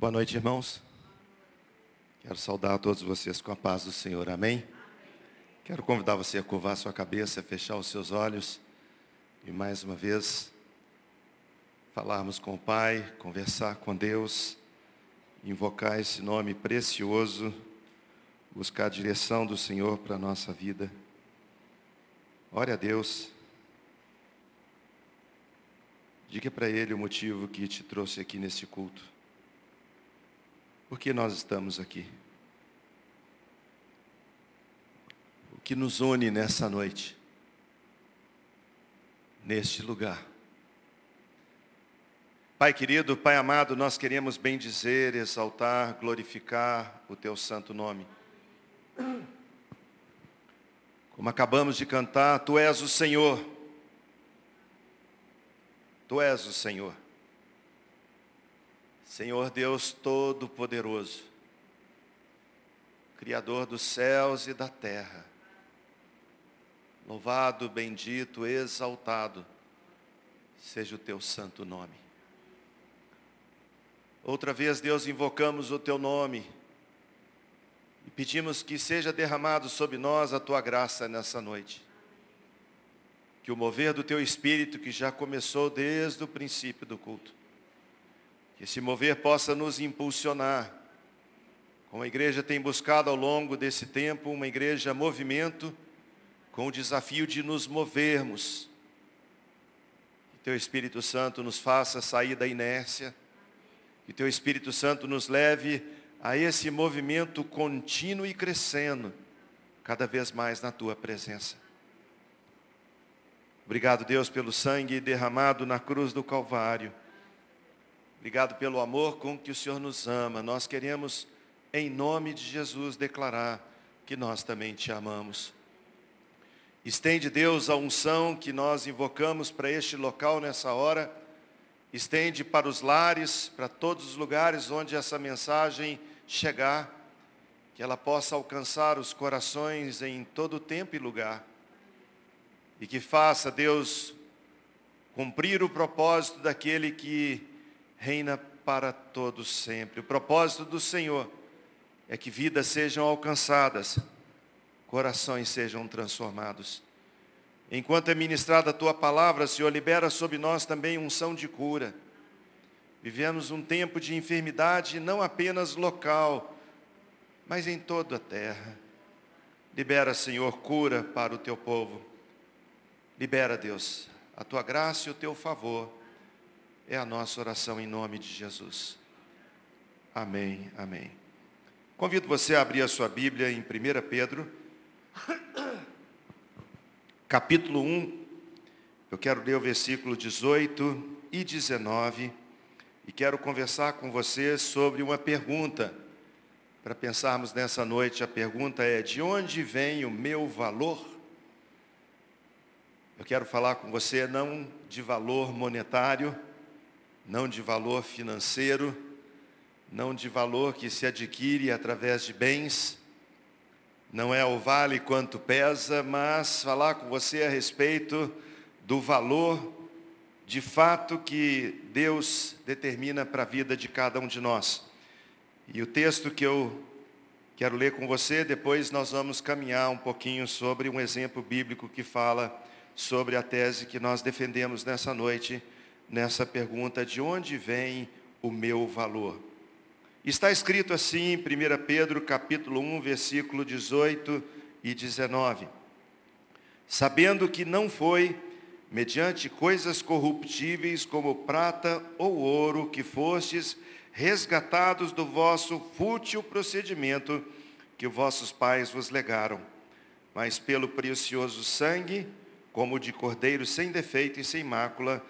Boa noite, irmãos. Quero saudar a todos vocês com a paz do Senhor. Amém? Quero convidar você a curvar sua cabeça, fechar os seus olhos e mais uma vez falarmos com o Pai, conversar com Deus, invocar esse nome precioso, buscar a direção do Senhor para a nossa vida. Ore a Deus. Diga para Ele o motivo que te trouxe aqui nesse culto. Por que nós estamos aqui? O que nos une nessa noite? Neste lugar. Pai querido, Pai amado, nós queremos bem dizer, exaltar, glorificar o Teu santo nome. Como acabamos de cantar, Tu és o Senhor. Tu és o Senhor. Senhor Deus Todo-Poderoso, Criador dos céus e da terra, louvado, bendito, exaltado, seja o teu santo nome. Outra vez, Deus, invocamos o teu nome e pedimos que seja derramado sobre nós a tua graça nessa noite. Que o mover do teu espírito, que já começou desde o princípio do culto, que esse mover possa nos impulsionar. Como a igreja tem buscado ao longo desse tempo, uma igreja movimento, com o desafio de nos movermos. Que Teu Espírito Santo nos faça sair da inércia. Que Teu Espírito Santo nos leve a esse movimento contínuo e crescendo, cada vez mais na Tua presença. Obrigado, Deus, pelo sangue derramado na cruz do Calvário Obrigado pelo amor com que o Senhor nos ama. Nós queremos, em nome de Jesus, declarar que nós também te amamos. Estende, Deus, a unção que nós invocamos para este local nessa hora. Estende para os lares, para todos os lugares onde essa mensagem chegar. Que ela possa alcançar os corações em todo tempo e lugar. E que faça, Deus, cumprir o propósito daquele que reina para todos sempre. O propósito do Senhor é que vidas sejam alcançadas, corações sejam transformados. Enquanto é ministrada a tua palavra, Senhor, libera sobre nós também unção de cura. Vivemos um tempo de enfermidade não apenas local, mas em toda a terra. Libera, Senhor, cura para o teu povo. Libera, Deus, a tua graça e o teu favor é a nossa oração em nome de Jesus. Amém, amém. Convido você a abrir a sua Bíblia em 1 Pedro, capítulo 1. Eu quero ler o versículo 18 e 19 e quero conversar com você sobre uma pergunta. Para pensarmos nessa noite, a pergunta é: de onde vem o meu valor? Eu quero falar com você não de valor monetário, não de valor financeiro, não de valor que se adquire através de bens, não é o vale quanto pesa, mas falar com você a respeito do valor de fato que Deus determina para a vida de cada um de nós. E o texto que eu quero ler com você, depois nós vamos caminhar um pouquinho sobre um exemplo bíblico que fala sobre a tese que nós defendemos nessa noite nessa pergunta: de onde vem o meu valor? Está escrito assim em 1 Pedro capítulo 1, versículo 18 e 19. Sabendo que não foi mediante coisas corruptíveis como prata ou ouro que fostes resgatados do vosso fútil procedimento que vossos pais vos legaram, mas pelo precioso sangue, como de cordeiro sem defeito e sem mácula,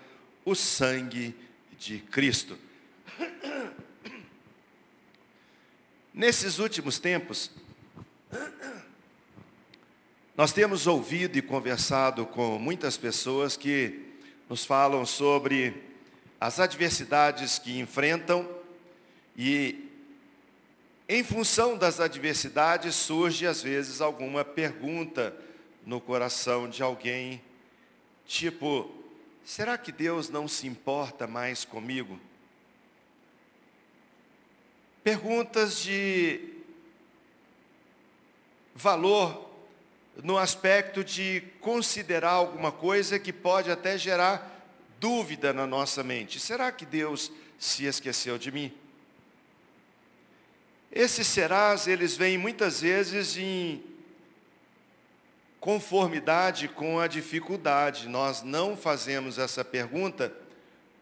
o sangue de Cristo. Nesses últimos tempos, nós temos ouvido e conversado com muitas pessoas que nos falam sobre as adversidades que enfrentam e, em função das adversidades, surge às vezes alguma pergunta no coração de alguém, tipo, Será que Deus não se importa mais comigo? perguntas de valor no aspecto de considerar alguma coisa que pode até gerar dúvida na nossa mente. Será que Deus se esqueceu de mim? Esses serás, eles vêm muitas vezes em conformidade com a dificuldade. Nós não fazemos essa pergunta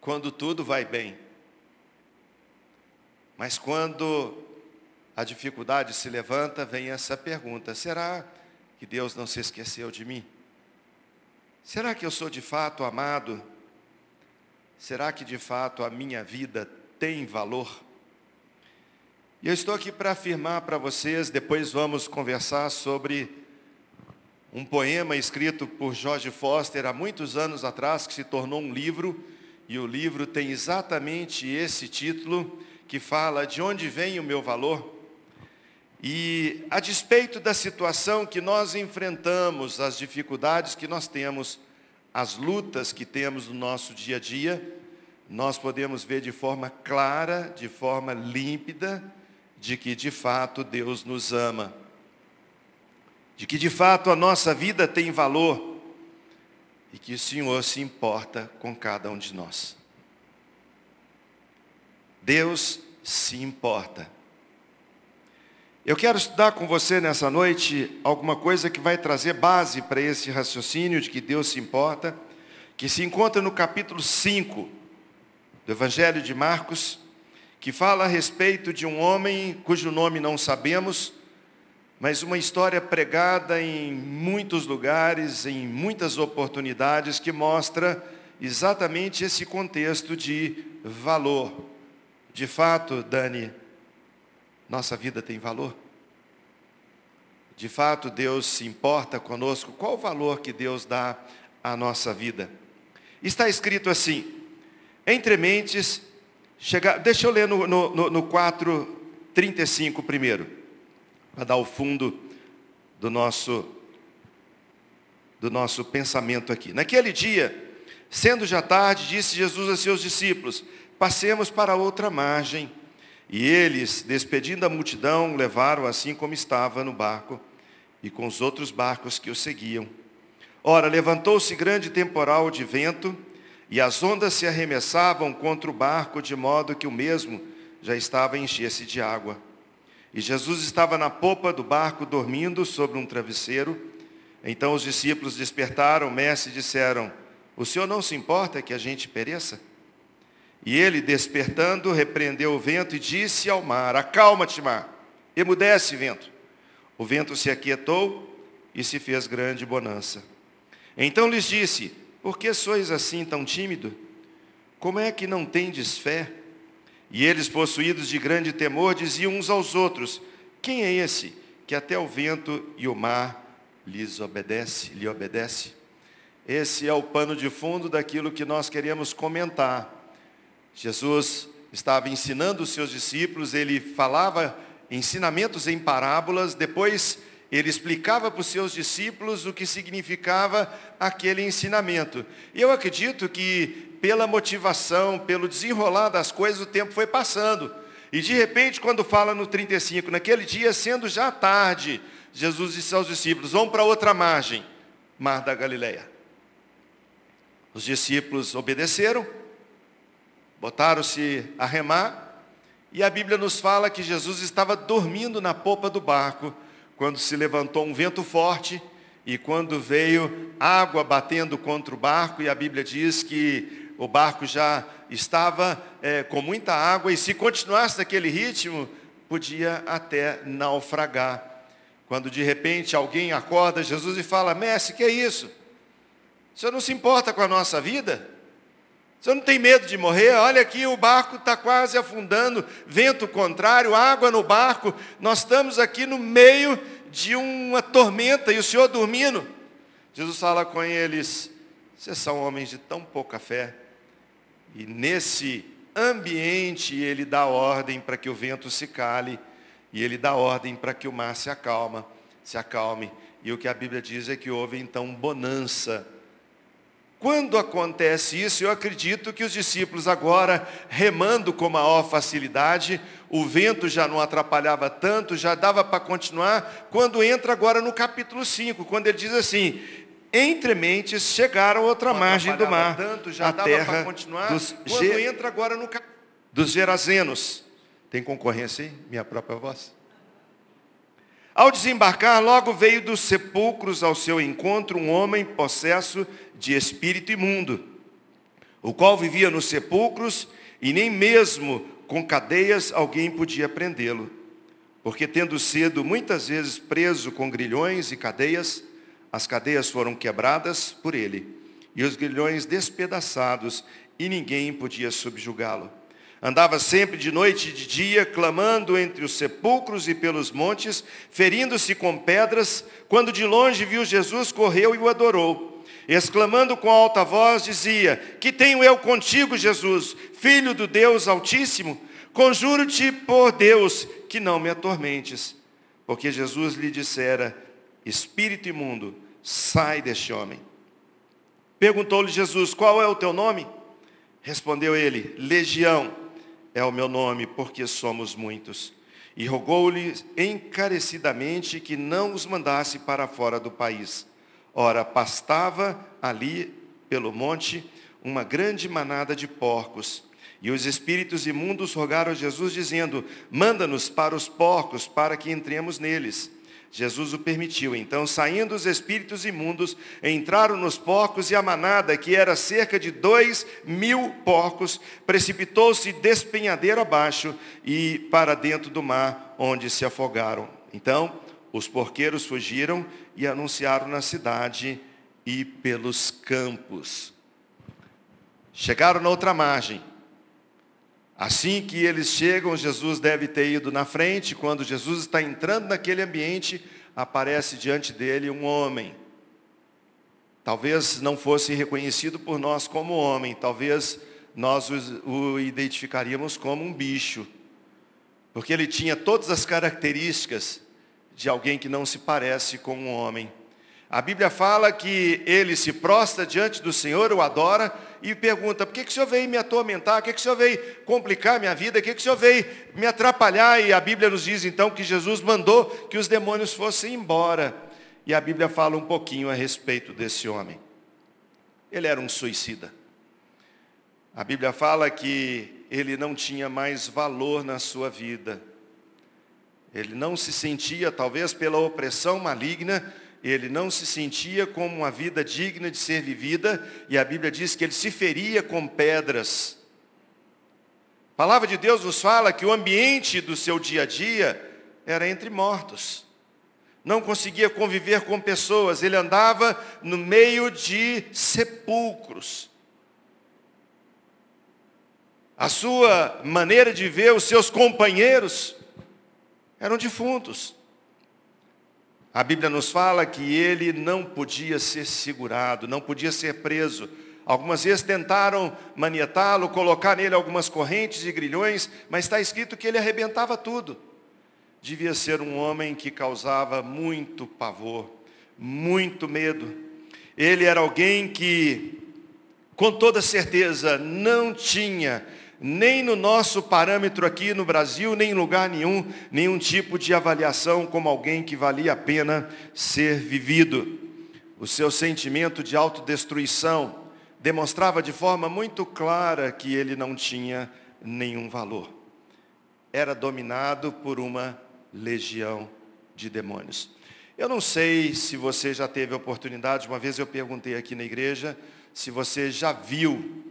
quando tudo vai bem. Mas quando a dificuldade se levanta, vem essa pergunta: será que Deus não se esqueceu de mim? Será que eu sou de fato amado? Será que de fato a minha vida tem valor? E eu estou aqui para afirmar para vocês, depois vamos conversar sobre um poema escrito por George Foster há muitos anos atrás, que se tornou um livro, e o livro tem exatamente esse título, que fala de onde vem o meu valor. E a despeito da situação que nós enfrentamos, as dificuldades que nós temos, as lutas que temos no nosso dia a dia, nós podemos ver de forma clara, de forma límpida, de que de fato Deus nos ama, de que de fato a nossa vida tem valor e que o Senhor se importa com cada um de nós. Deus se importa. Eu quero estudar com você nessa noite alguma coisa que vai trazer base para esse raciocínio de que Deus se importa, que se encontra no capítulo 5 do Evangelho de Marcos, que fala a respeito de um homem cujo nome não sabemos, mas uma história pregada em muitos lugares, em muitas oportunidades, que mostra exatamente esse contexto de valor. De fato, Dani, nossa vida tem valor? De fato, Deus se importa conosco? Qual o valor que Deus dá à nossa vida? Está escrito assim: entre mentes Chegar, deixa eu ler no, no, no 4,35 primeiro, para dar o fundo do nosso, do nosso pensamento aqui. Naquele dia, sendo já tarde, disse Jesus a seus discípulos, passemos para outra margem. E eles, despedindo a multidão, levaram assim como estava no barco e com os outros barcos que o seguiam. Ora, levantou-se grande temporal de vento, e as ondas se arremessavam contra o barco, de modo que o mesmo já estava a encher-se de água. E Jesus estava na popa do barco, dormindo sobre um travesseiro. Então os discípulos despertaram, o mestre, e disseram, o Senhor não se importa que a gente pereça? E ele, despertando, repreendeu o vento e disse ao mar, acalma-te, mar, emudece, vento. O vento se aquietou e se fez grande bonança. Então lhes disse, por que sois assim tão tímido? Como é que não tendes fé? E eles, possuídos de grande temor, diziam uns aos outros: Quem é esse que até o vento e o mar lhes obedece, lhe obedece? Esse é o pano de fundo daquilo que nós queremos comentar. Jesus estava ensinando os seus discípulos, ele falava ensinamentos em parábolas, depois ele explicava para os seus discípulos o que significava aquele ensinamento. E eu acredito que pela motivação, pelo desenrolar das coisas, o tempo foi passando. E de repente, quando fala no 35, naquele dia, sendo já tarde, Jesus disse aos discípulos, vão para outra margem, Mar da Galileia. Os discípulos obedeceram, botaram-se a remar, e a Bíblia nos fala que Jesus estava dormindo na popa do barco, quando se levantou um vento forte e quando veio água batendo contra o barco, e a Bíblia diz que o barco já estava é, com muita água, e se continuasse naquele ritmo, podia até naufragar. Quando de repente alguém acorda Jesus e fala, mestre, que é isso? O senhor não se importa com a nossa vida? O senhor não tem medo de morrer? Olha aqui, o barco está quase afundando, vento contrário, água no barco. Nós estamos aqui no meio de uma tormenta e o senhor dormindo. Jesus fala com eles: vocês são homens de tão pouca fé. E nesse ambiente ele dá ordem para que o vento se cale e ele dá ordem para que o mar se acalma, se acalme. E o que a Bíblia diz é que houve então bonança Quando acontece isso, eu acredito que os discípulos agora, remando com maior facilidade, o vento já não atrapalhava tanto, já dava para continuar, quando entra agora no capítulo 5, quando ele diz assim, entre mentes chegaram a outra margem do mar, tanto, já a terra continuar, dos, agora no dos Gerazenos. Tem concorrência aí? Minha própria voz? Ao desembarcar, logo veio dos sepulcros ao seu encontro um homem possesso de espírito imundo, o qual vivia nos sepulcros e nem mesmo com cadeias alguém podia prendê-lo, porque tendo sido muitas vezes preso com grilhões e cadeias, as cadeias foram quebradas por ele, e os grilhões despedaçados, e ninguém podia subjugá-lo. Andava sempre de noite e de dia, clamando entre os sepulcros e pelos montes, ferindo-se com pedras. Quando de longe viu Jesus, correu e o adorou. Exclamando com alta voz, dizia: Que tenho eu contigo, Jesus, filho do Deus Altíssimo? Conjuro-te por Deus que não me atormentes. Porque Jesus lhe dissera: Espírito imundo, sai deste homem. Perguntou-lhe Jesus: Qual é o teu nome? Respondeu ele: Legião é o meu nome, porque somos muitos. E rogou-lhe encarecidamente que não os mandasse para fora do país. Ora, pastava ali pelo monte uma grande manada de porcos. E os espíritos imundos rogaram a Jesus, dizendo: Manda-nos para os porcos, para que entremos neles. Jesus o permitiu. Então, saindo os espíritos imundos, entraram nos porcos e a manada, que era cerca de dois mil porcos, precipitou-se despenhadeiro abaixo e para dentro do mar, onde se afogaram. Então, os porqueiros fugiram e anunciaram na cidade e pelos campos. Chegaram na outra margem. Assim que eles chegam, Jesus deve ter ido na frente. Quando Jesus está entrando naquele ambiente, aparece diante dele um homem. Talvez não fosse reconhecido por nós como homem, talvez nós o identificaríamos como um bicho, porque ele tinha todas as características de alguém que não se parece com um homem. A Bíblia fala que ele se prostra diante do Senhor, o adora e pergunta: por que, que o Senhor veio me atormentar? Por que, que o Senhor veio complicar minha vida? Por que, que o Senhor veio me atrapalhar? E a Bíblia nos diz então que Jesus mandou que os demônios fossem embora. E a Bíblia fala um pouquinho a respeito desse homem. Ele era um suicida. A Bíblia fala que ele não tinha mais valor na sua vida. Ele não se sentia, talvez pela opressão maligna, ele não se sentia como uma vida digna de ser vivida, e a Bíblia diz que ele se feria com pedras. A palavra de Deus nos fala que o ambiente do seu dia a dia era entre mortos. Não conseguia conviver com pessoas, ele andava no meio de sepulcros. A sua maneira de ver os seus companheiros eram defuntos. A Bíblia nos fala que ele não podia ser segurado, não podia ser preso. Algumas vezes tentaram manietá-lo, colocar nele algumas correntes e grilhões, mas está escrito que ele arrebentava tudo. Devia ser um homem que causava muito pavor, muito medo. Ele era alguém que, com toda certeza, não tinha nem no nosso parâmetro aqui no Brasil, nem em lugar nenhum, nenhum tipo de avaliação como alguém que valia a pena ser vivido. O seu sentimento de autodestruição demonstrava de forma muito clara que ele não tinha nenhum valor. Era dominado por uma legião de demônios. Eu não sei se você já teve a oportunidade, uma vez eu perguntei aqui na igreja, se você já viu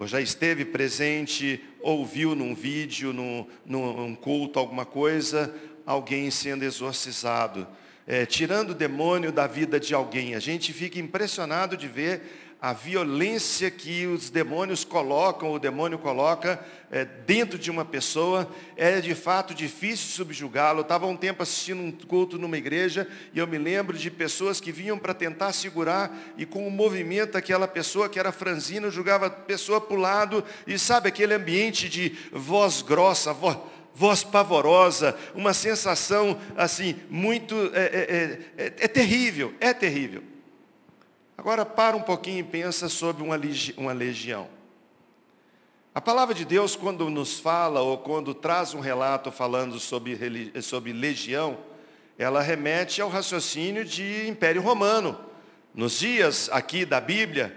ou já esteve presente, ouviu num vídeo, num, num culto, alguma coisa, alguém sendo exorcizado. É, tirando o demônio da vida de alguém. A gente fica impressionado de ver a violência que os demônios colocam, o demônio coloca é, dentro de uma pessoa, é de fato difícil subjugá-lo. Estava um tempo assistindo um culto numa igreja e eu me lembro de pessoas que vinham para tentar segurar e com o movimento aquela pessoa que era franzina, jogava a pessoa para o lado e sabe aquele ambiente de voz grossa, voz, voz pavorosa, uma sensação assim muito é, é, é, é terrível, é terrível. Agora para um pouquinho e pensa sobre uma, uma legião. A palavra de Deus, quando nos fala ou quando traz um relato falando sobre, sobre legião, ela remete ao raciocínio de Império Romano. Nos dias aqui da Bíblia,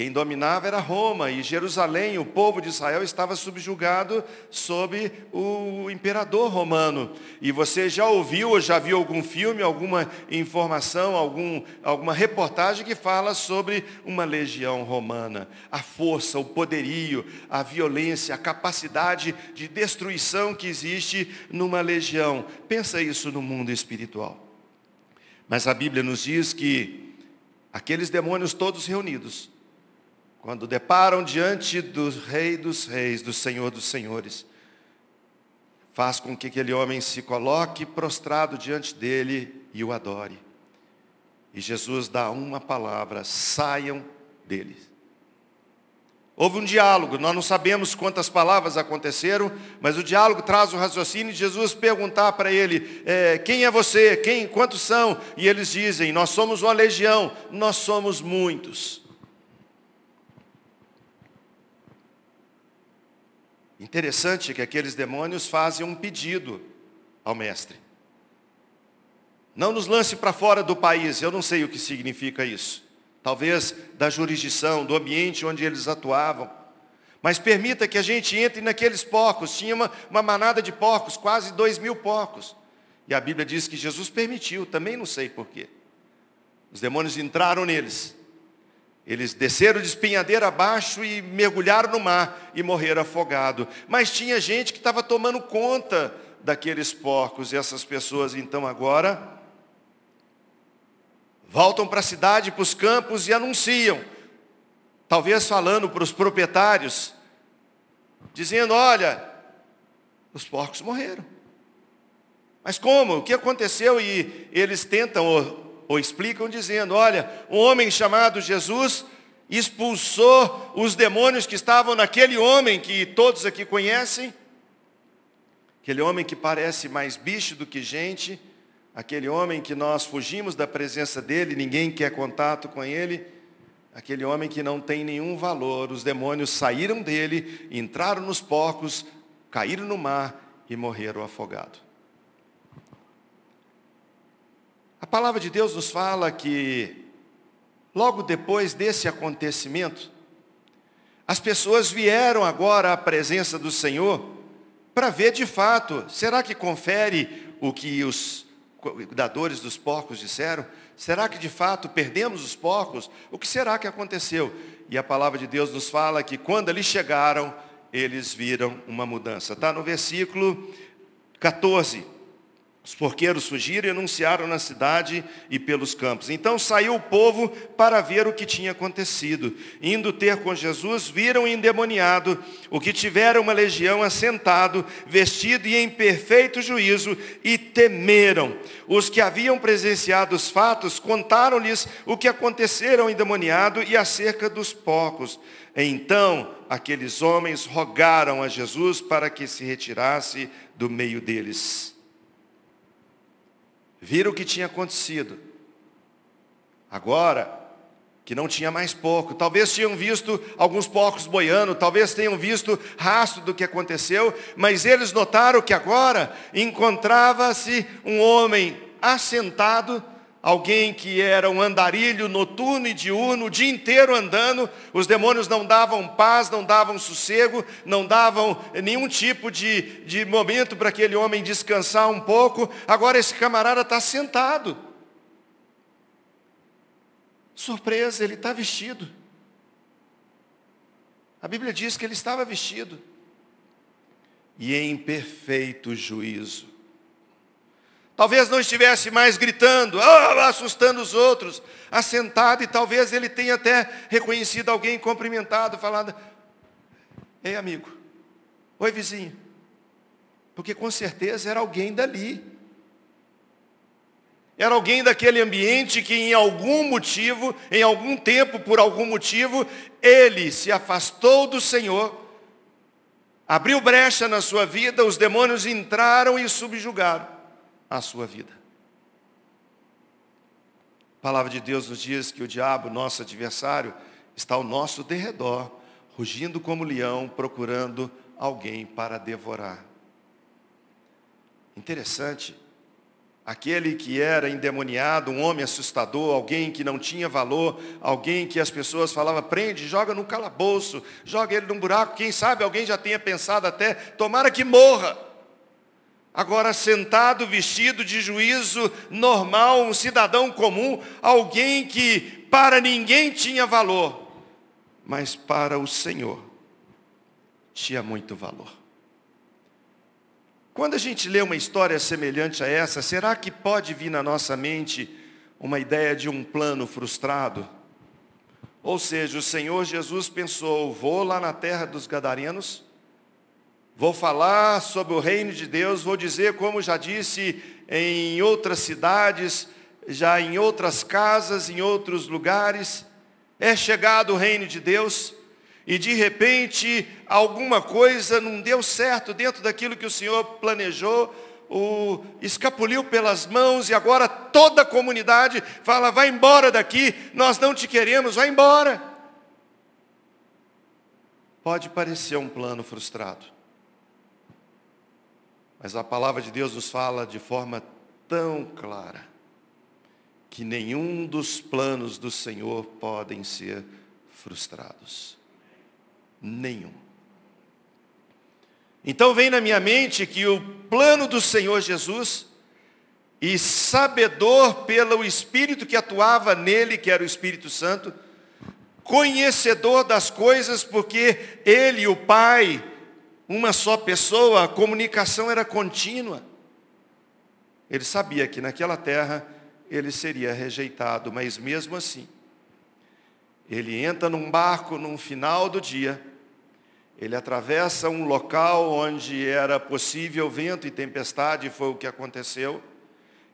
quem dominava era Roma e Jerusalém, o povo de Israel estava subjugado sob o imperador romano. E você já ouviu ou já viu algum filme, alguma informação, algum, alguma reportagem que fala sobre uma legião romana. A força, o poderio, a violência, a capacidade de destruição que existe numa legião. Pensa isso no mundo espiritual. Mas a Bíblia nos diz que aqueles demônios todos reunidos, quando deparam diante do Rei dos Reis, do Senhor dos Senhores, faz com que aquele homem se coloque prostrado diante dele e o adore. E Jesus dá uma palavra: saiam deles. Houve um diálogo, nós não sabemos quantas palavras aconteceram, mas o diálogo traz o raciocínio de Jesus perguntar para ele, é, quem é você, quem, quantos são? E eles dizem, nós somos uma legião, nós somos muitos. Interessante que aqueles demônios fazem um pedido ao mestre. Não nos lance para fora do país, eu não sei o que significa isso. Talvez da jurisdição, do ambiente onde eles atuavam. Mas permita que a gente entre naqueles porcos. Tinha uma, uma manada de porcos, quase dois mil porcos. E a Bíblia diz que Jesus permitiu, também não sei porquê. Os demônios entraram neles. Eles desceram de espinhadeira abaixo e mergulharam no mar e morreram afogados. Mas tinha gente que estava tomando conta daqueles porcos. E essas pessoas então agora voltam para a cidade, para os campos e anunciam. Talvez falando para os proprietários, dizendo, olha, os porcos morreram. Mas como? O que aconteceu? E eles tentam ou explicam dizendo: olha, um homem chamado Jesus expulsou os demônios que estavam naquele homem que todos aqui conhecem, aquele homem que parece mais bicho do que gente, aquele homem que nós fugimos da presença dele, ninguém quer contato com ele, aquele homem que não tem nenhum valor. Os demônios saíram dele, entraram nos porcos, caíram no mar e morreram afogados. A palavra de Deus nos fala que, logo depois desse acontecimento, as pessoas vieram agora à presença do Senhor para ver de fato, será que confere o que os cuidadores dos porcos disseram? Será que de fato perdemos os porcos? O que será que aconteceu? E a palavra de Deus nos fala que quando eles chegaram, eles viram uma mudança. Está no versículo 14. Os porqueiros fugiram e anunciaram na cidade e pelos campos. Então saiu o povo para ver o que tinha acontecido. Indo ter com Jesus, viram endemoniado o que tivera uma legião assentado, vestido e em perfeito juízo, e temeram. Os que haviam presenciado os fatos contaram-lhes o que acontecera ao endemoniado e acerca dos porcos. Então aqueles homens rogaram a Jesus para que se retirasse do meio deles viram o que tinha acontecido. Agora, que não tinha mais porco, talvez tinham visto alguns porcos boiando, talvez tenham visto rastro do que aconteceu, mas eles notaram que agora encontrava-se um homem assentado alguém que era um andarilho noturno e diurno, o dia inteiro andando, os demônios não davam paz, não davam sossego, não davam nenhum tipo de, de momento para aquele homem descansar um pouco. Agora esse camarada está sentado. Surpresa, ele está vestido. A Bíblia diz que ele estava vestido. E em perfeito juízo. Talvez não estivesse mais gritando, oh, assustando os outros, assentado, e talvez ele tenha até reconhecido alguém, cumprimentado, falado, ei amigo, oi vizinho, porque com certeza era alguém dali. Era alguém daquele ambiente que em algum motivo, em algum tempo, por algum motivo, ele se afastou do Senhor, abriu brecha na sua vida, os demônios entraram e subjugaram a sua vida. A palavra de Deus nos diz que o diabo, nosso adversário, está ao nosso derredor, rugindo como leão, procurando alguém para devorar. Interessante. Aquele que era endemoniado, um homem assustador, alguém que não tinha valor, alguém que as pessoas falavam, prende, joga no calabouço, joga ele num buraco, quem sabe alguém já tenha pensado até, tomara que morra. Agora sentado, vestido de juízo normal, um cidadão comum, alguém que para ninguém tinha valor, mas para o Senhor tinha muito valor. Quando a gente lê uma história semelhante a essa, será que pode vir na nossa mente uma ideia de um plano frustrado? Ou seja, o Senhor Jesus pensou: vou lá na terra dos Gadarenos, vou falar sobre o reino de Deus, vou dizer, como já disse em outras cidades, já em outras casas, em outros lugares, é chegado o reino de Deus e de repente alguma coisa não deu certo dentro daquilo que o Senhor planejou, o escapuliu pelas mãos e agora toda a comunidade fala: vai embora daqui, nós não te queremos, vai embora. Pode parecer um plano frustrado, mas a palavra de Deus nos fala de forma tão clara que nenhum dos planos do Senhor podem ser frustrados nenhum. Então vem na minha mente que o plano do Senhor Jesus, e sabedor pelo Espírito que atuava nele, que era o Espírito Santo, conhecedor das coisas, porque ele o Pai, uma só pessoa, a comunicação era contínua. Ele sabia que naquela terra ele seria rejeitado, mas mesmo assim, ele entra num barco no final do dia, ele atravessa um local onde era possível vento e tempestade, foi o que aconteceu.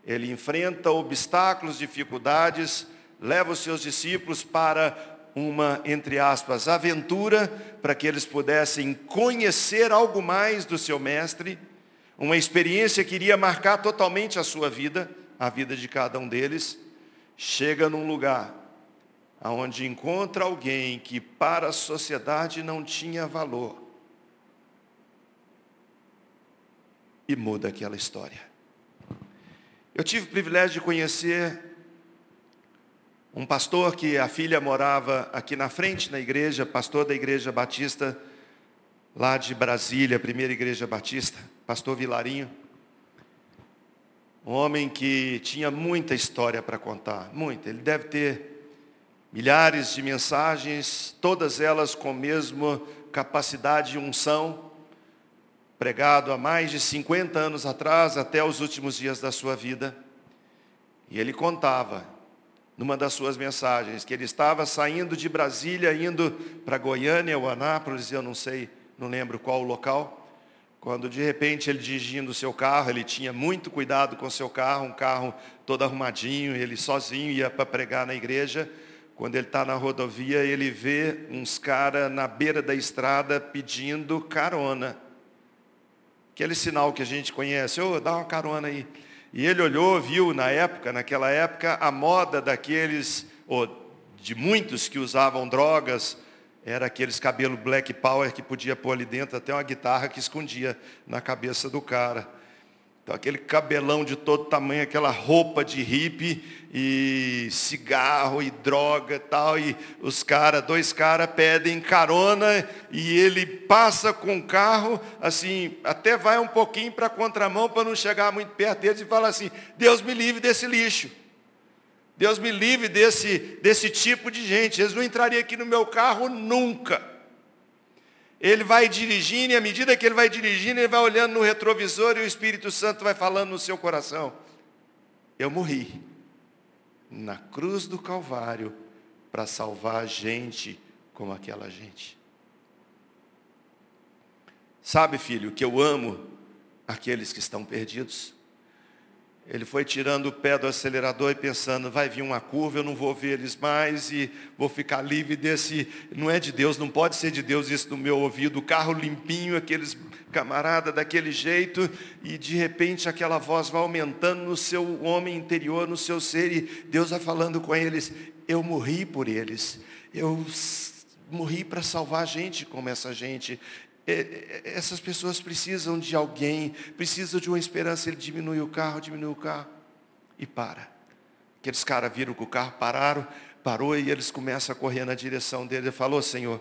Ele enfrenta obstáculos, dificuldades, leva os seus discípulos para uma, entre aspas, aventura, para que eles pudessem conhecer algo mais do seu mestre, uma experiência que iria marcar totalmente a sua vida, a vida de cada um deles. Chega num lugar aonde encontra alguém que para a sociedade não tinha valor e muda aquela história. Eu tive o privilégio de conhecer um pastor que a filha morava aqui na frente na igreja, pastor da igreja batista lá de Brasília, primeira igreja batista, pastor Vilarinho. Um homem que tinha muita história para contar, muita. Ele deve ter milhares de mensagens, todas elas com a mesma capacidade e unção, pregado há mais de 50 anos atrás, até os últimos dias da sua vida. E ele contava, numa das suas mensagens, que ele estava saindo de Brasília, indo para Goiânia ou Anápolis, eu não sei, não lembro qual o local, quando de repente ele dirigindo o seu carro, ele tinha muito cuidado com o seu carro, um carro todo arrumadinho, ele sozinho ia para pregar na igreja, quando ele está na rodovia, ele vê uns caras na beira da estrada pedindo carona. Aquele sinal que a gente conhece, ô, oh, dá uma carona aí. E ele olhou, viu na época, naquela época, a moda daqueles, ou de muitos que usavam drogas, era aqueles cabelo black power que podia pôr ali dentro até uma guitarra que escondia na cabeça do cara. Então, aquele cabelão de todo tamanho, aquela roupa de hippie e cigarro e droga e tal. E os caras, dois caras pedem carona e ele passa com o carro, assim, até vai um pouquinho para a contramão para não chegar muito perto deles e fala assim, Deus me livre desse lixo. Deus me livre desse, desse tipo de gente. Eles não entrariam aqui no meu carro nunca. Ele vai dirigindo e à medida que ele vai dirigindo, ele vai olhando no retrovisor e o Espírito Santo vai falando no seu coração. Eu morri na cruz do Calvário para salvar gente como aquela gente. Sabe, filho, que eu amo aqueles que estão perdidos. Ele foi tirando o pé do acelerador e pensando, vai vir uma curva, eu não vou ver eles mais e vou ficar livre desse. Não é de Deus, não pode ser de Deus isso no meu ouvido. O carro limpinho, aqueles camarada daquele jeito, e de repente aquela voz vai aumentando no seu homem interior, no seu ser, e Deus vai falando com eles, eu morri por eles. Eu morri para salvar gente como essa gente. É, é, essas pessoas precisam de alguém, precisam de uma esperança. Ele diminui o carro, diminui o carro e para. Aqueles caras viram que o carro pararam, parou e eles começam a correr na direção dele. Ele falou, Senhor,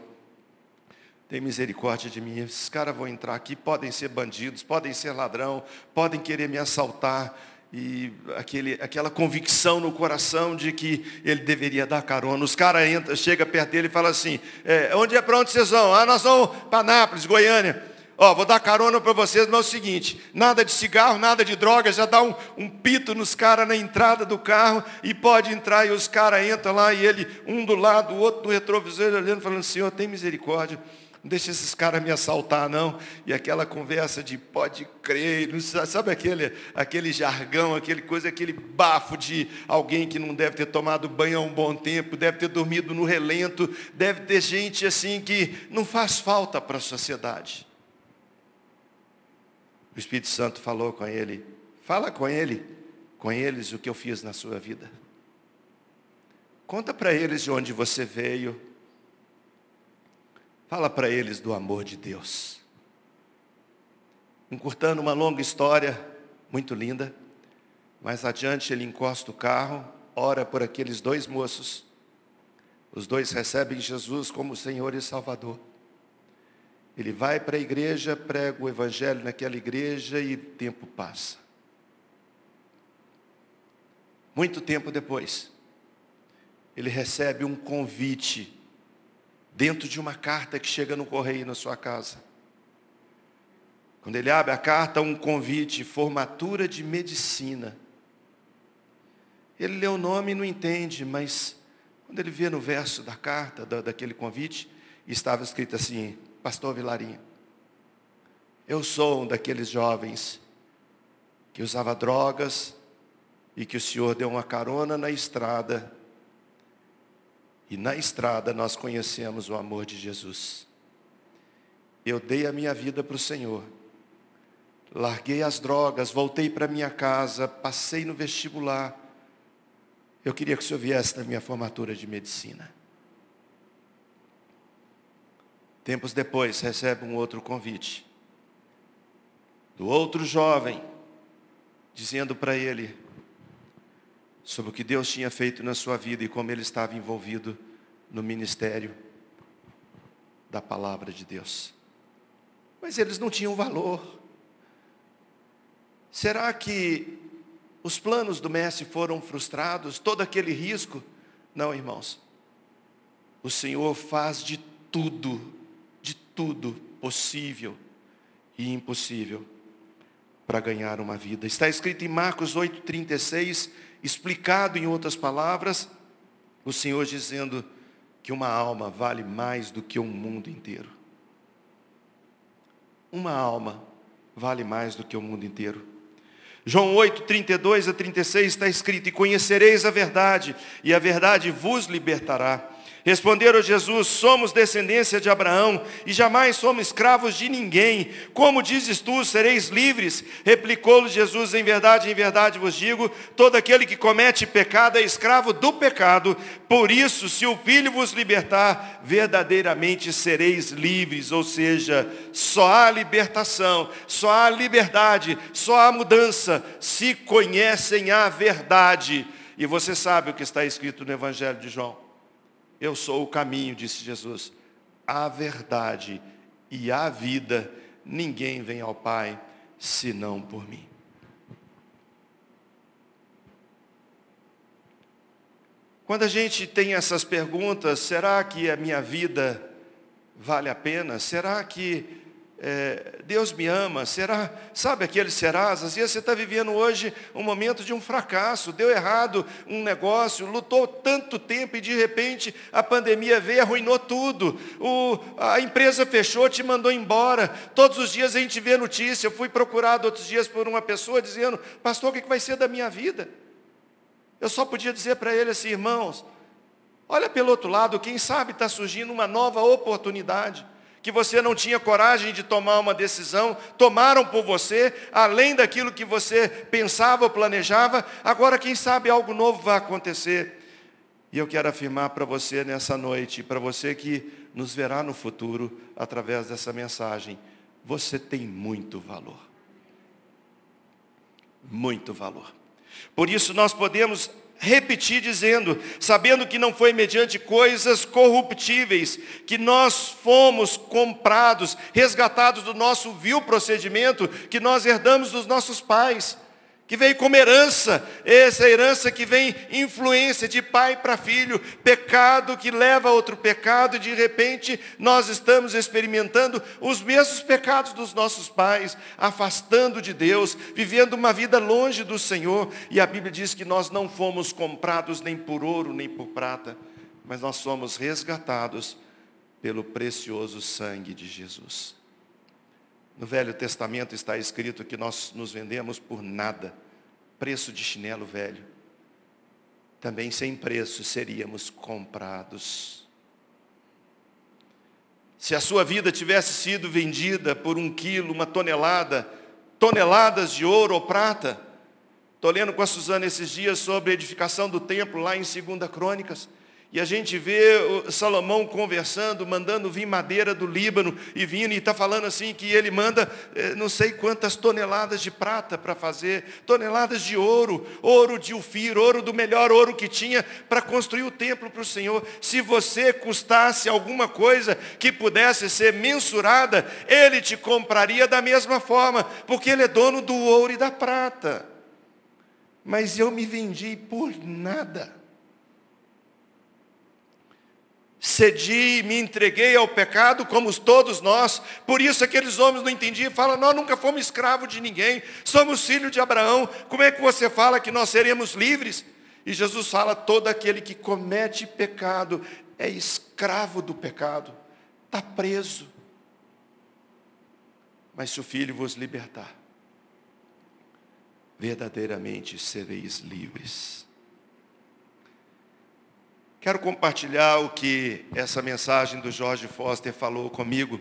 tem misericórdia de mim. Esses caras vão entrar aqui, podem ser bandidos, podem ser ladrão, podem querer me assaltar e aquele, aquela convicção no coração de que ele deveria dar carona. Os caras entram, chega perto dele e fala assim, é, onde é para onde vocês vão? Ah, nós vamos para Nápoles, Goiânia. Ó, vou dar carona para vocês, mas é o seguinte, nada de cigarro, nada de droga, já dá um, um pito nos caras na entrada do carro e pode entrar e os caras entram lá e ele, um do lado, o outro no retrovisor, olhando, falando, Senhor, tem misericórdia não deixa esses caras me assaltar, não. E aquela conversa de pode crer, sabe aquele, aquele jargão, aquele coisa, aquele bafo de alguém que não deve ter tomado banho há um bom tempo, deve ter dormido no relento, deve ter gente assim que não faz falta para a sociedade. O Espírito Santo falou com ele, fala com ele, com eles o que eu fiz na sua vida. Conta para eles de onde você veio, Fala para eles do amor de Deus. Encurtando uma longa história, muito linda. Mais adiante ele encosta o carro, ora por aqueles dois moços. Os dois recebem Jesus como Senhor e Salvador. Ele vai para a igreja, prega o evangelho naquela igreja e tempo passa. Muito tempo depois, ele recebe um convite dentro de uma carta que chega no correio na sua casa. Quando ele abre a carta, um convite, formatura de medicina. Ele lê o nome e não entende, mas quando ele vê no verso da carta, da, daquele convite, estava escrito assim, Pastor Vilarinho, eu sou um daqueles jovens que usava drogas e que o Senhor deu uma carona na estrada e na estrada nós conhecemos o amor de Jesus. Eu dei a minha vida para o Senhor. Larguei as drogas, voltei para minha casa, passei no vestibular. Eu queria que o Senhor viesse na minha formatura de medicina. Tempos depois, recebe um outro convite. Do outro jovem, dizendo para ele, sobre o que Deus tinha feito na sua vida e como ele estava envolvido no ministério da palavra de Deus. Mas eles não tinham valor. Será que os planos do mestre foram frustrados? Todo aquele risco? Não, irmãos. O Senhor faz de tudo, de tudo possível e impossível para ganhar uma vida. Está escrito em Marcos 8,36 Explicado em outras palavras, o Senhor dizendo que uma alma vale mais do que um mundo inteiro. Uma alma vale mais do que o mundo inteiro. João 8, 32 a 36 está escrito, e conhecereis a verdade, e a verdade vos libertará. Responderam Jesus: Somos descendência de Abraão e jamais somos escravos de ninguém. Como dizes tu, sereis livres? Replicou-lhe Jesus: Em verdade, em verdade vos digo: todo aquele que comete pecado é escravo do pecado. Por isso, se o Filho vos libertar, verdadeiramente sereis livres. Ou seja, só há libertação, só há liberdade, só há mudança se conhecem a verdade. E você sabe o que está escrito no Evangelho de João. Eu sou o caminho, disse Jesus, a verdade e a vida. Ninguém vem ao Pai senão por mim. Quando a gente tem essas perguntas, será que a minha vida vale a pena? Será que é, Deus me ama, será, sabe aquele serás? Às vezes você está vivendo hoje um momento de um fracasso, deu errado um negócio, lutou tanto tempo e de repente a pandemia veio, arruinou tudo. O, a empresa fechou, te mandou embora. Todos os dias a gente vê notícia. Eu fui procurado outros dias por uma pessoa dizendo, pastor, o que vai ser da minha vida? Eu só podia dizer para ele assim, irmãos, olha pelo outro lado, quem sabe está surgindo uma nova oportunidade que você não tinha coragem de tomar uma decisão, tomaram por você, além daquilo que você pensava ou planejava, agora quem sabe algo novo vai acontecer. E eu quero afirmar para você nessa noite, para você que nos verá no futuro através dessa mensagem, você tem muito valor. Muito valor. Por isso nós podemos repetir dizendo, sabendo que não foi mediante coisas corruptíveis que nós fomos comprados, resgatados do nosso vil procedimento que nós herdamos dos nossos pais que veio como herança, essa herança que vem influência de pai para filho, pecado que leva a outro pecado, de repente nós estamos experimentando os mesmos pecados dos nossos pais, afastando de Deus, vivendo uma vida longe do Senhor, e a Bíblia diz que nós não fomos comprados nem por ouro nem por prata, mas nós somos resgatados pelo precioso sangue de Jesus. No Velho Testamento está escrito que nós nos vendemos por nada, preço de chinelo velho. Também sem preço seríamos comprados. Se a sua vida tivesse sido vendida por um quilo, uma tonelada, toneladas de ouro ou prata, estou lendo com a Suzana esses dias sobre a edificação do templo lá em 2 Crônicas, e a gente vê Salomão conversando, mandando vir madeira do Líbano e vindo, e está falando assim que ele manda eh, não sei quantas toneladas de prata para fazer, toneladas de ouro, ouro de Ufir, ouro do melhor ouro que tinha para construir o templo para o Senhor. Se você custasse alguma coisa que pudesse ser mensurada, ele te compraria da mesma forma, porque ele é dono do ouro e da prata. Mas eu me vendi por nada cedi, me entreguei ao pecado, como todos nós. Por isso aqueles homens não entendiam, falam, nós nunca fomos escravos de ninguém, somos filhos de Abraão. Como é que você fala que nós seremos livres? E Jesus fala, todo aquele que comete pecado é escravo do pecado, está preso. Mas se o Filho vos libertar, verdadeiramente sereis livres. Quero compartilhar o que essa mensagem do Jorge Foster falou comigo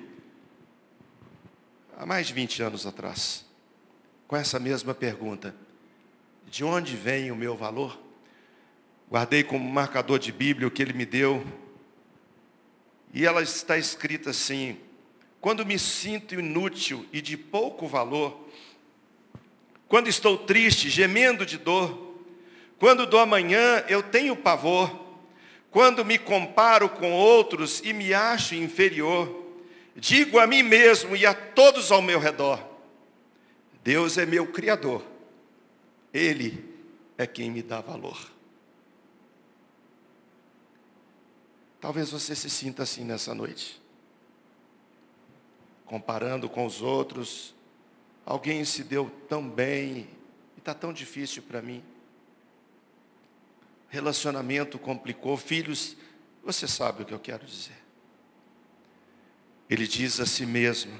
há mais de 20 anos atrás, com essa mesma pergunta: de onde vem o meu valor? Guardei como marcador de Bíblia o que ele me deu, e ela está escrita assim: quando me sinto inútil e de pouco valor, quando estou triste, gemendo de dor, quando do amanhã eu tenho pavor, quando me comparo com outros e me acho inferior, digo a mim mesmo e a todos ao meu redor: Deus é meu Criador, Ele é quem me dá valor. Talvez você se sinta assim nessa noite, comparando com os outros, alguém se deu tão bem e está tão difícil para mim relacionamento complicou, filhos, você sabe o que eu quero dizer. Ele diz a si mesmo,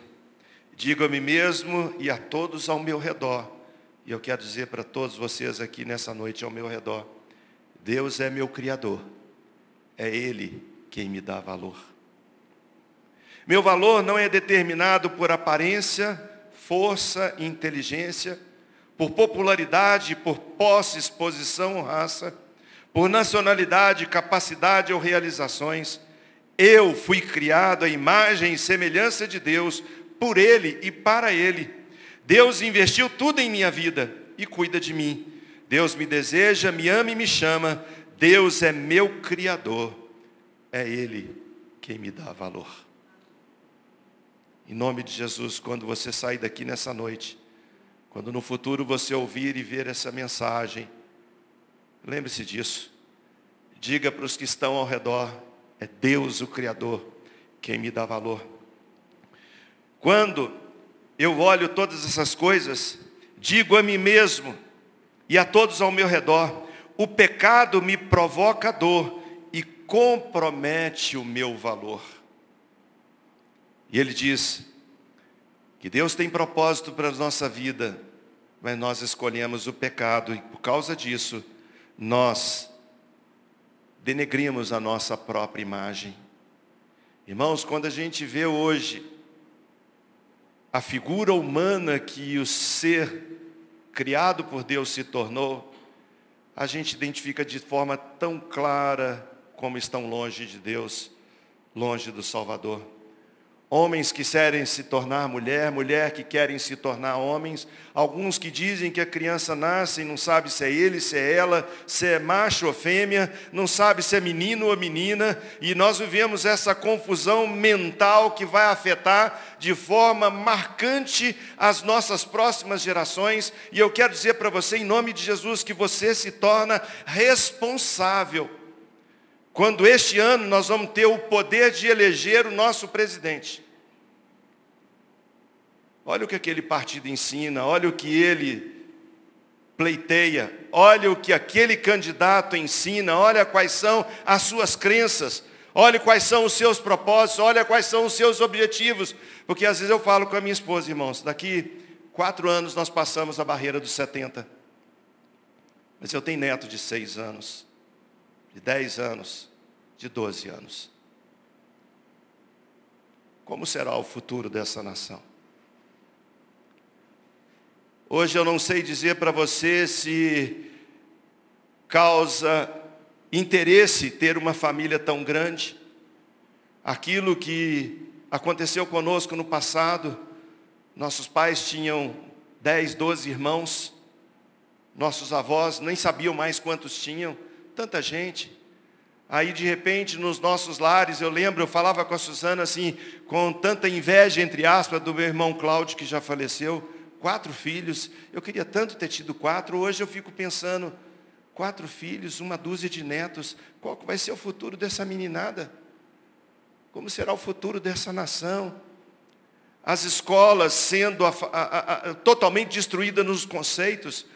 digo a mim mesmo e a todos ao meu redor, e eu quero dizer para todos vocês aqui nessa noite ao meu redor, Deus é meu Criador, é Ele quem me dá valor. Meu valor não é determinado por aparência, força inteligência, por popularidade, por posse, exposição ou raça, por nacionalidade, capacidade ou realizações. Eu fui criado à imagem e semelhança de Deus, por Ele e para Ele. Deus investiu tudo em minha vida e cuida de mim. Deus me deseja, me ama e me chama. Deus é meu Criador. É Ele quem me dá valor. Em nome de Jesus, quando você sair daqui nessa noite, quando no futuro você ouvir e ver essa mensagem, Lembre-se disso. Diga para os que estão ao redor, é Deus o Criador quem me dá valor. Quando eu olho todas essas coisas, digo a mim mesmo e a todos ao meu redor, o pecado me provoca dor e compromete o meu valor. E ele diz que Deus tem propósito para a nossa vida, mas nós escolhemos o pecado e por causa disso nós denegrimos a nossa própria imagem. Irmãos, quando a gente vê hoje a figura humana que o ser criado por Deus se tornou, a gente identifica de forma tão clara como estão longe de Deus, longe do Salvador. Homens que querem se tornar mulher, mulher que querem se tornar homens, alguns que dizem que a criança nasce e não sabe se é ele, se é ela, se é macho ou fêmea, não sabe se é menino ou menina, e nós vivemos essa confusão mental que vai afetar de forma marcante as nossas próximas gerações, e eu quero dizer para você, em nome de Jesus, que você se torna responsável quando este ano nós vamos ter o poder de eleger o nosso presidente. Olha o que aquele partido ensina, olha o que ele pleiteia, olha o que aquele candidato ensina, olha quais são as suas crenças, olha quais são os seus propósitos, olha quais são os seus objetivos. Porque às vezes eu falo com a minha esposa, irmãos, daqui quatro anos nós passamos a barreira dos 70. Mas eu tenho neto de seis anos, de dez anos, de 12 anos. Como será o futuro dessa nação? Hoje eu não sei dizer para você se causa interesse ter uma família tão grande. Aquilo que aconteceu conosco no passado, nossos pais tinham 10, 12 irmãos, nossos avós nem sabiam mais quantos tinham, tanta gente. Aí de repente nos nossos lares, eu lembro, eu falava com a Suzana assim, com tanta inveja, entre aspas, do meu irmão Cláudio, que já faleceu, quatro filhos, eu queria tanto ter tido quatro, hoje eu fico pensando, quatro filhos, uma dúzia de netos, qual vai ser o futuro dessa meninada? Como será o futuro dessa nação? As escolas sendo a, a, a, totalmente destruídas nos conceitos,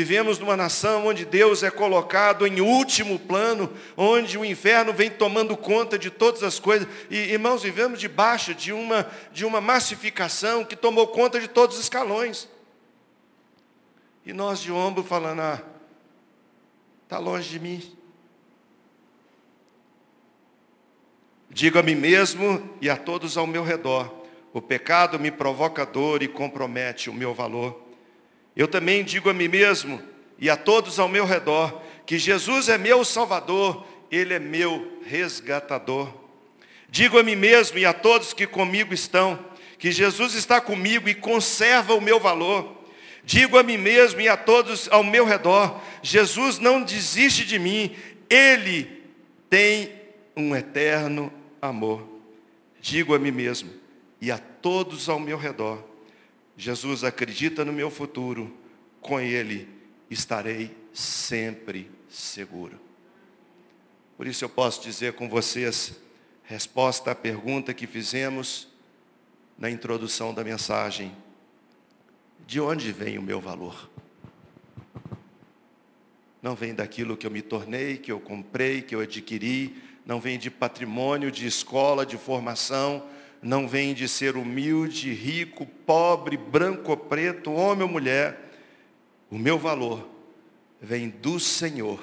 Vivemos numa nação onde Deus é colocado em último plano, onde o inferno vem tomando conta de todas as coisas. E, irmãos, vivemos debaixo de uma, de uma massificação que tomou conta de todos os escalões. E nós de ombro falando, ah, está longe de mim. Digo a mim mesmo e a todos ao meu redor, o pecado me provoca dor e compromete o meu valor. Eu também digo a mim mesmo e a todos ao meu redor que Jesus é meu Salvador, Ele é meu resgatador. Digo a mim mesmo e a todos que comigo estão que Jesus está comigo e conserva o meu valor. Digo a mim mesmo e a todos ao meu redor: Jesus não desiste de mim, Ele tem um eterno amor. Digo a mim mesmo e a todos ao meu redor: Jesus acredita no meu futuro, com Ele estarei sempre seguro. Por isso eu posso dizer com vocês, resposta à pergunta que fizemos na introdução da mensagem: de onde vem o meu valor? Não vem daquilo que eu me tornei, que eu comprei, que eu adquiri, não vem de patrimônio, de escola, de formação, não vem de ser humilde, rico, pobre, branco ou preto, homem ou mulher. O meu valor vem do Senhor,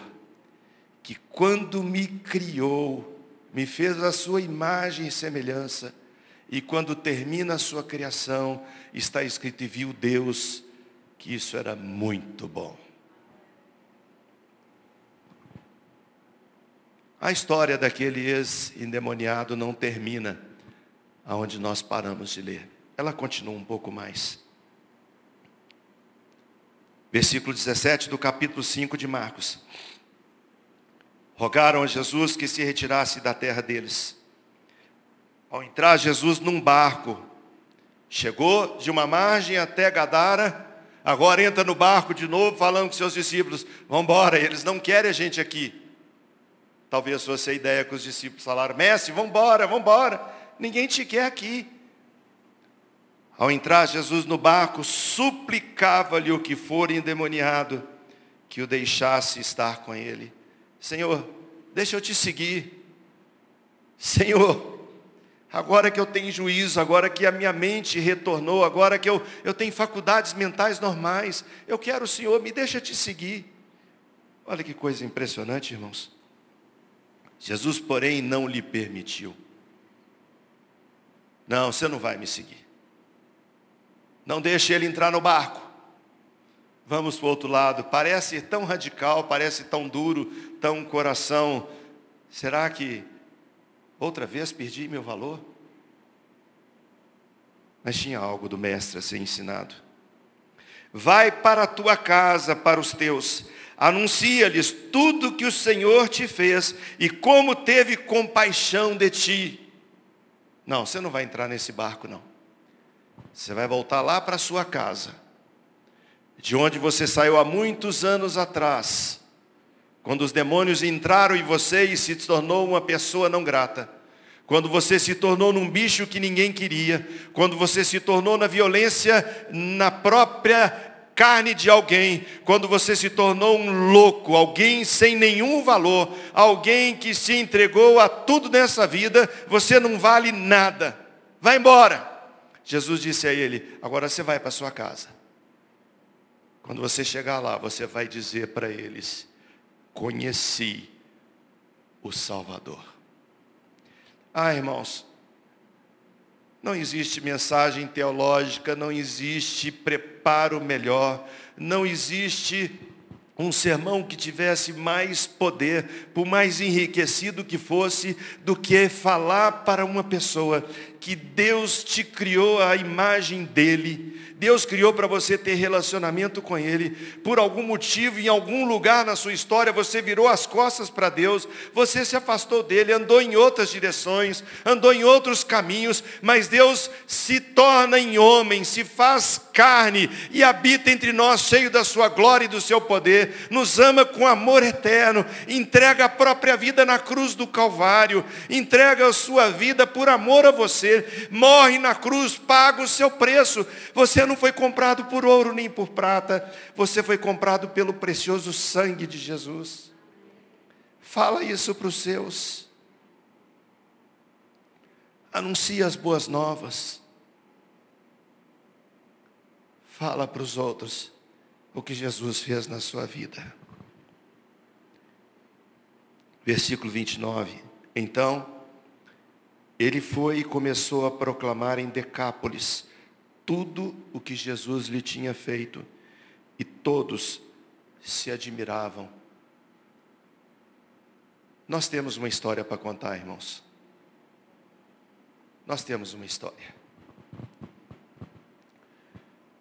que quando me criou, me fez a sua imagem e semelhança, e quando termina a sua criação, está escrito e viu Deus que isso era muito bom. A história daquele ex-endemoniado não termina aonde nós paramos de ler. Ela continua um pouco mais. Versículo 17 do capítulo 5 de Marcos. Rogaram a Jesus que se retirasse da terra deles. Ao entrar Jesus num barco, chegou de uma margem até Gadara, agora entra no barco de novo, falando com seus discípulos: Vamos embora, eles não querem a gente aqui. Talvez fosse a ideia que os discípulos falaram: Mestre, vamos embora, vamos embora ninguém te quer aqui. Ao entrar Jesus no barco, suplicava-lhe o que for endemoniado que o deixasse estar com ele. Senhor, deixa eu te seguir. Senhor, agora que eu tenho juízo, agora que a minha mente retornou, agora que eu, eu tenho faculdades mentais normais, eu quero o Senhor, me deixa te seguir. Olha que coisa impressionante, irmãos. Jesus, porém, não lhe permitiu. Não, você não vai me seguir. Não deixe ele entrar no barco. Vamos para o outro lado. Parece tão radical, parece tão duro, tão coração. Será que outra vez perdi meu valor? Mas tinha algo do mestre a ser ensinado. Vai para a tua casa, para os teus, anuncia-lhes tudo que o Senhor te fez e como teve compaixão de ti. Não, você não vai entrar nesse barco, não. Você vai voltar lá para a sua casa, de onde você saiu há muitos anos atrás, quando os demônios entraram em você e se tornou uma pessoa não grata. Quando você se tornou num bicho que ninguém queria, quando você se tornou na violência na própria carne de alguém, quando você se tornou um louco, alguém sem nenhum valor, alguém que se entregou a tudo nessa vida, você não vale nada. Vai embora. Jesus disse a ele: Agora você vai para sua casa. Quando você chegar lá, você vai dizer para eles: Conheci o Salvador. Ah, irmãos, não existe mensagem teológica, não existe preparo melhor, não existe um sermão que tivesse mais poder, por mais enriquecido que fosse, do que falar para uma pessoa que Deus te criou a imagem dele, Deus criou para você ter relacionamento com Ele. Por algum motivo, em algum lugar na sua história, você virou as costas para Deus, você se afastou dele, andou em outras direções, andou em outros caminhos, mas Deus se torna em homem, se faz carne e habita entre nós, cheio da sua glória e do seu poder, nos ama com amor eterno, entrega a própria vida na cruz do Calvário, entrega a sua vida por amor a você, morre na cruz, paga o seu preço. Você não foi comprado por ouro nem por prata, você foi comprado pelo precioso sangue de Jesus. Fala isso para os seus. Anuncia as boas novas. Fala para os outros o que Jesus fez na sua vida. Versículo 29. Então, ele foi e começou a proclamar em Decápolis tudo o que Jesus lhe tinha feito, e todos se admiravam. Nós temos uma história para contar, irmãos. Nós temos uma história.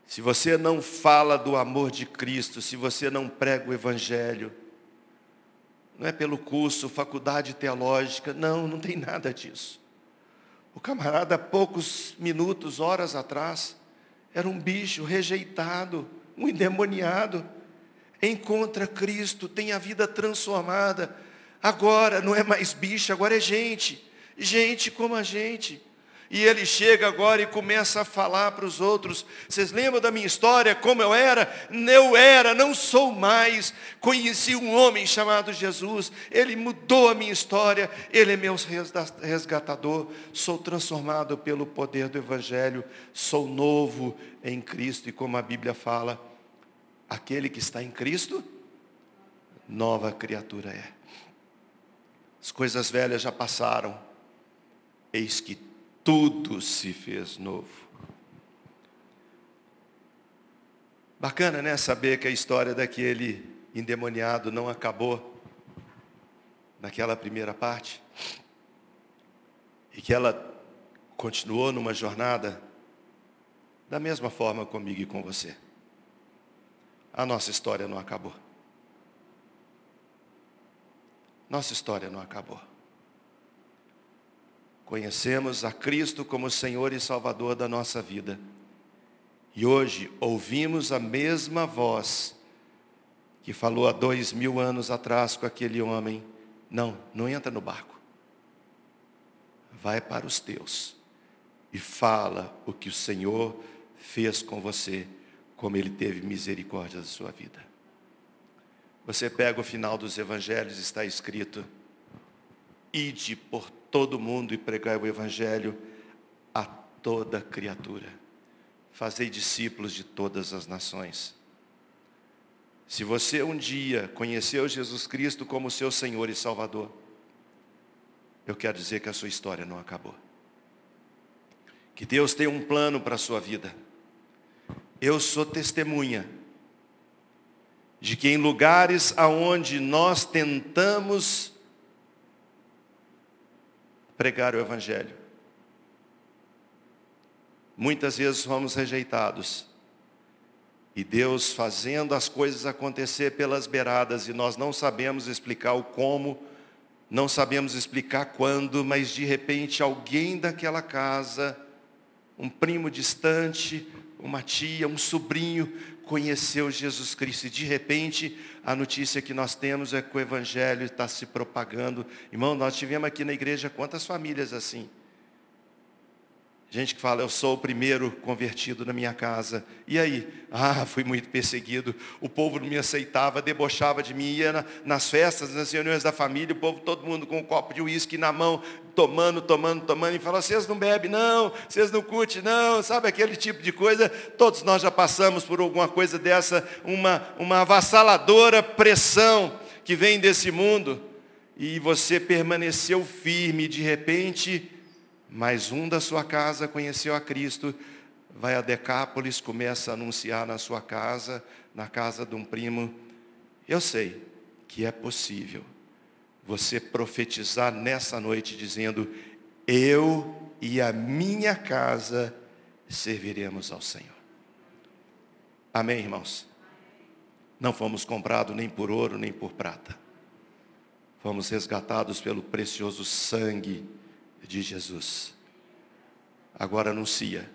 Se você não fala do amor de Cristo, se você não prega o Evangelho, não é pelo curso, faculdade teológica, não, não tem nada disso. O camarada, poucos minutos, horas atrás, era um bicho rejeitado, um endemoniado. Encontra Cristo, tem a vida transformada. Agora não é mais bicho, agora é gente. Gente como a gente. E ele chega agora e começa a falar para os outros. Vocês lembram da minha história, como eu era? Eu era, não sou mais. Conheci um homem chamado Jesus. Ele mudou a minha história. Ele é meu resgatador. Sou transformado pelo poder do Evangelho. Sou novo em Cristo. E como a Bíblia fala, aquele que está em Cristo, nova criatura é. As coisas velhas já passaram. Eis que tudo se fez novo. Bacana, né? Saber que a história daquele endemoniado não acabou naquela primeira parte. E que ela continuou numa jornada da mesma forma comigo e com você. A nossa história não acabou. Nossa história não acabou. Conhecemos a Cristo como Senhor e Salvador da nossa vida. E hoje ouvimos a mesma voz que falou há dois mil anos atrás com aquele homem. Não, não entra no barco. Vai para os teus e fala o que o Senhor fez com você, como Ele teve misericórdia da sua vida. Você pega o final dos evangelhos, está escrito, ide por todo mundo e pregai o evangelho a toda criatura. Fazei discípulos de todas as nações. Se você um dia conheceu Jesus Cristo como seu Senhor e Salvador, eu quero dizer que a sua história não acabou. Que Deus tem um plano para a sua vida. Eu sou testemunha de que em lugares aonde nós tentamos pregar o Evangelho, muitas vezes fomos rejeitados. E Deus fazendo as coisas acontecer pelas beiradas e nós não sabemos explicar o como, não sabemos explicar quando, mas de repente alguém daquela casa, um primo distante, uma tia, um sobrinho, conheceu Jesus Cristo. E de repente, a notícia que nós temos é que o Evangelho está se propagando. Irmão, nós tivemos aqui na igreja quantas famílias assim? Gente que fala, eu sou o primeiro convertido na minha casa. E aí? Ah, fui muito perseguido. O povo não me aceitava, debochava de mim. Ia na, nas festas, nas reuniões da família, o povo, todo mundo com um copo de uísque na mão, tomando, tomando, tomando. E fala, vocês não bebem, não. Vocês não curtem, não. Sabe aquele tipo de coisa? Todos nós já passamos por alguma coisa dessa. Uma, uma avassaladora pressão que vem desse mundo. E você permaneceu firme. De repente mas um da sua casa conheceu a Cristo, vai a Decápolis, começa a anunciar na sua casa, na casa de um primo. Eu sei que é possível você profetizar nessa noite dizendo: Eu e a minha casa serviremos ao Senhor. Amém, irmãos? Não fomos comprados nem por ouro, nem por prata. Fomos resgatados pelo precioso sangue de Jesus. Agora anuncia.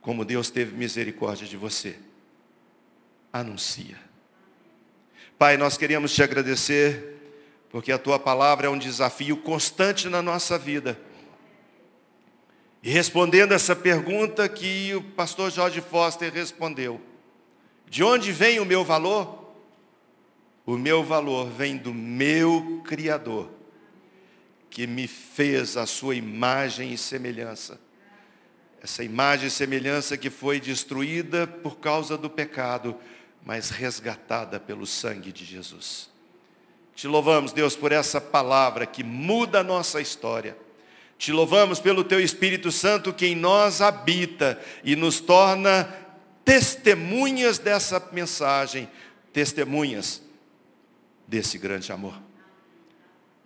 Como Deus teve misericórdia de você. Anuncia. Pai, nós queríamos te agradecer, porque a tua palavra é um desafio constante na nossa vida. E respondendo essa pergunta que o pastor Jorge Foster respondeu: De onde vem o meu valor? O meu valor vem do meu Criador que me fez a sua imagem e semelhança. Essa imagem e semelhança que foi destruída por causa do pecado, mas resgatada pelo sangue de Jesus. Te louvamos, Deus, por essa palavra que muda a nossa história. Te louvamos pelo teu Espírito Santo que em nós habita e nos torna testemunhas dessa mensagem, testemunhas desse grande amor.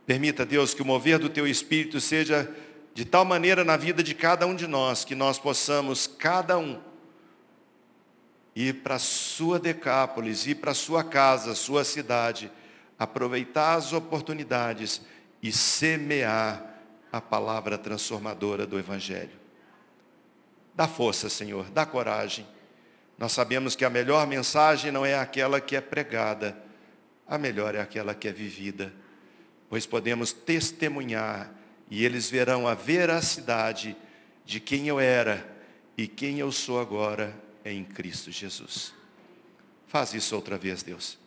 Permita, Deus, que o mover do Teu Espírito seja de tal maneira na vida de cada um de nós, que nós possamos, cada um, ir para a sua Decápolis, ir para a sua casa, sua cidade, aproveitar as oportunidades e semear a palavra transformadora do Evangelho. Dá força, Senhor, dá coragem. Nós sabemos que a melhor mensagem não é aquela que é pregada, a melhor é aquela que é vivida pois podemos testemunhar e eles verão a veracidade de quem eu era e quem eu sou agora em Cristo Jesus. Faz isso outra vez, Deus.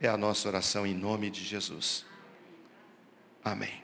É a nossa oração em nome de Jesus. Amém.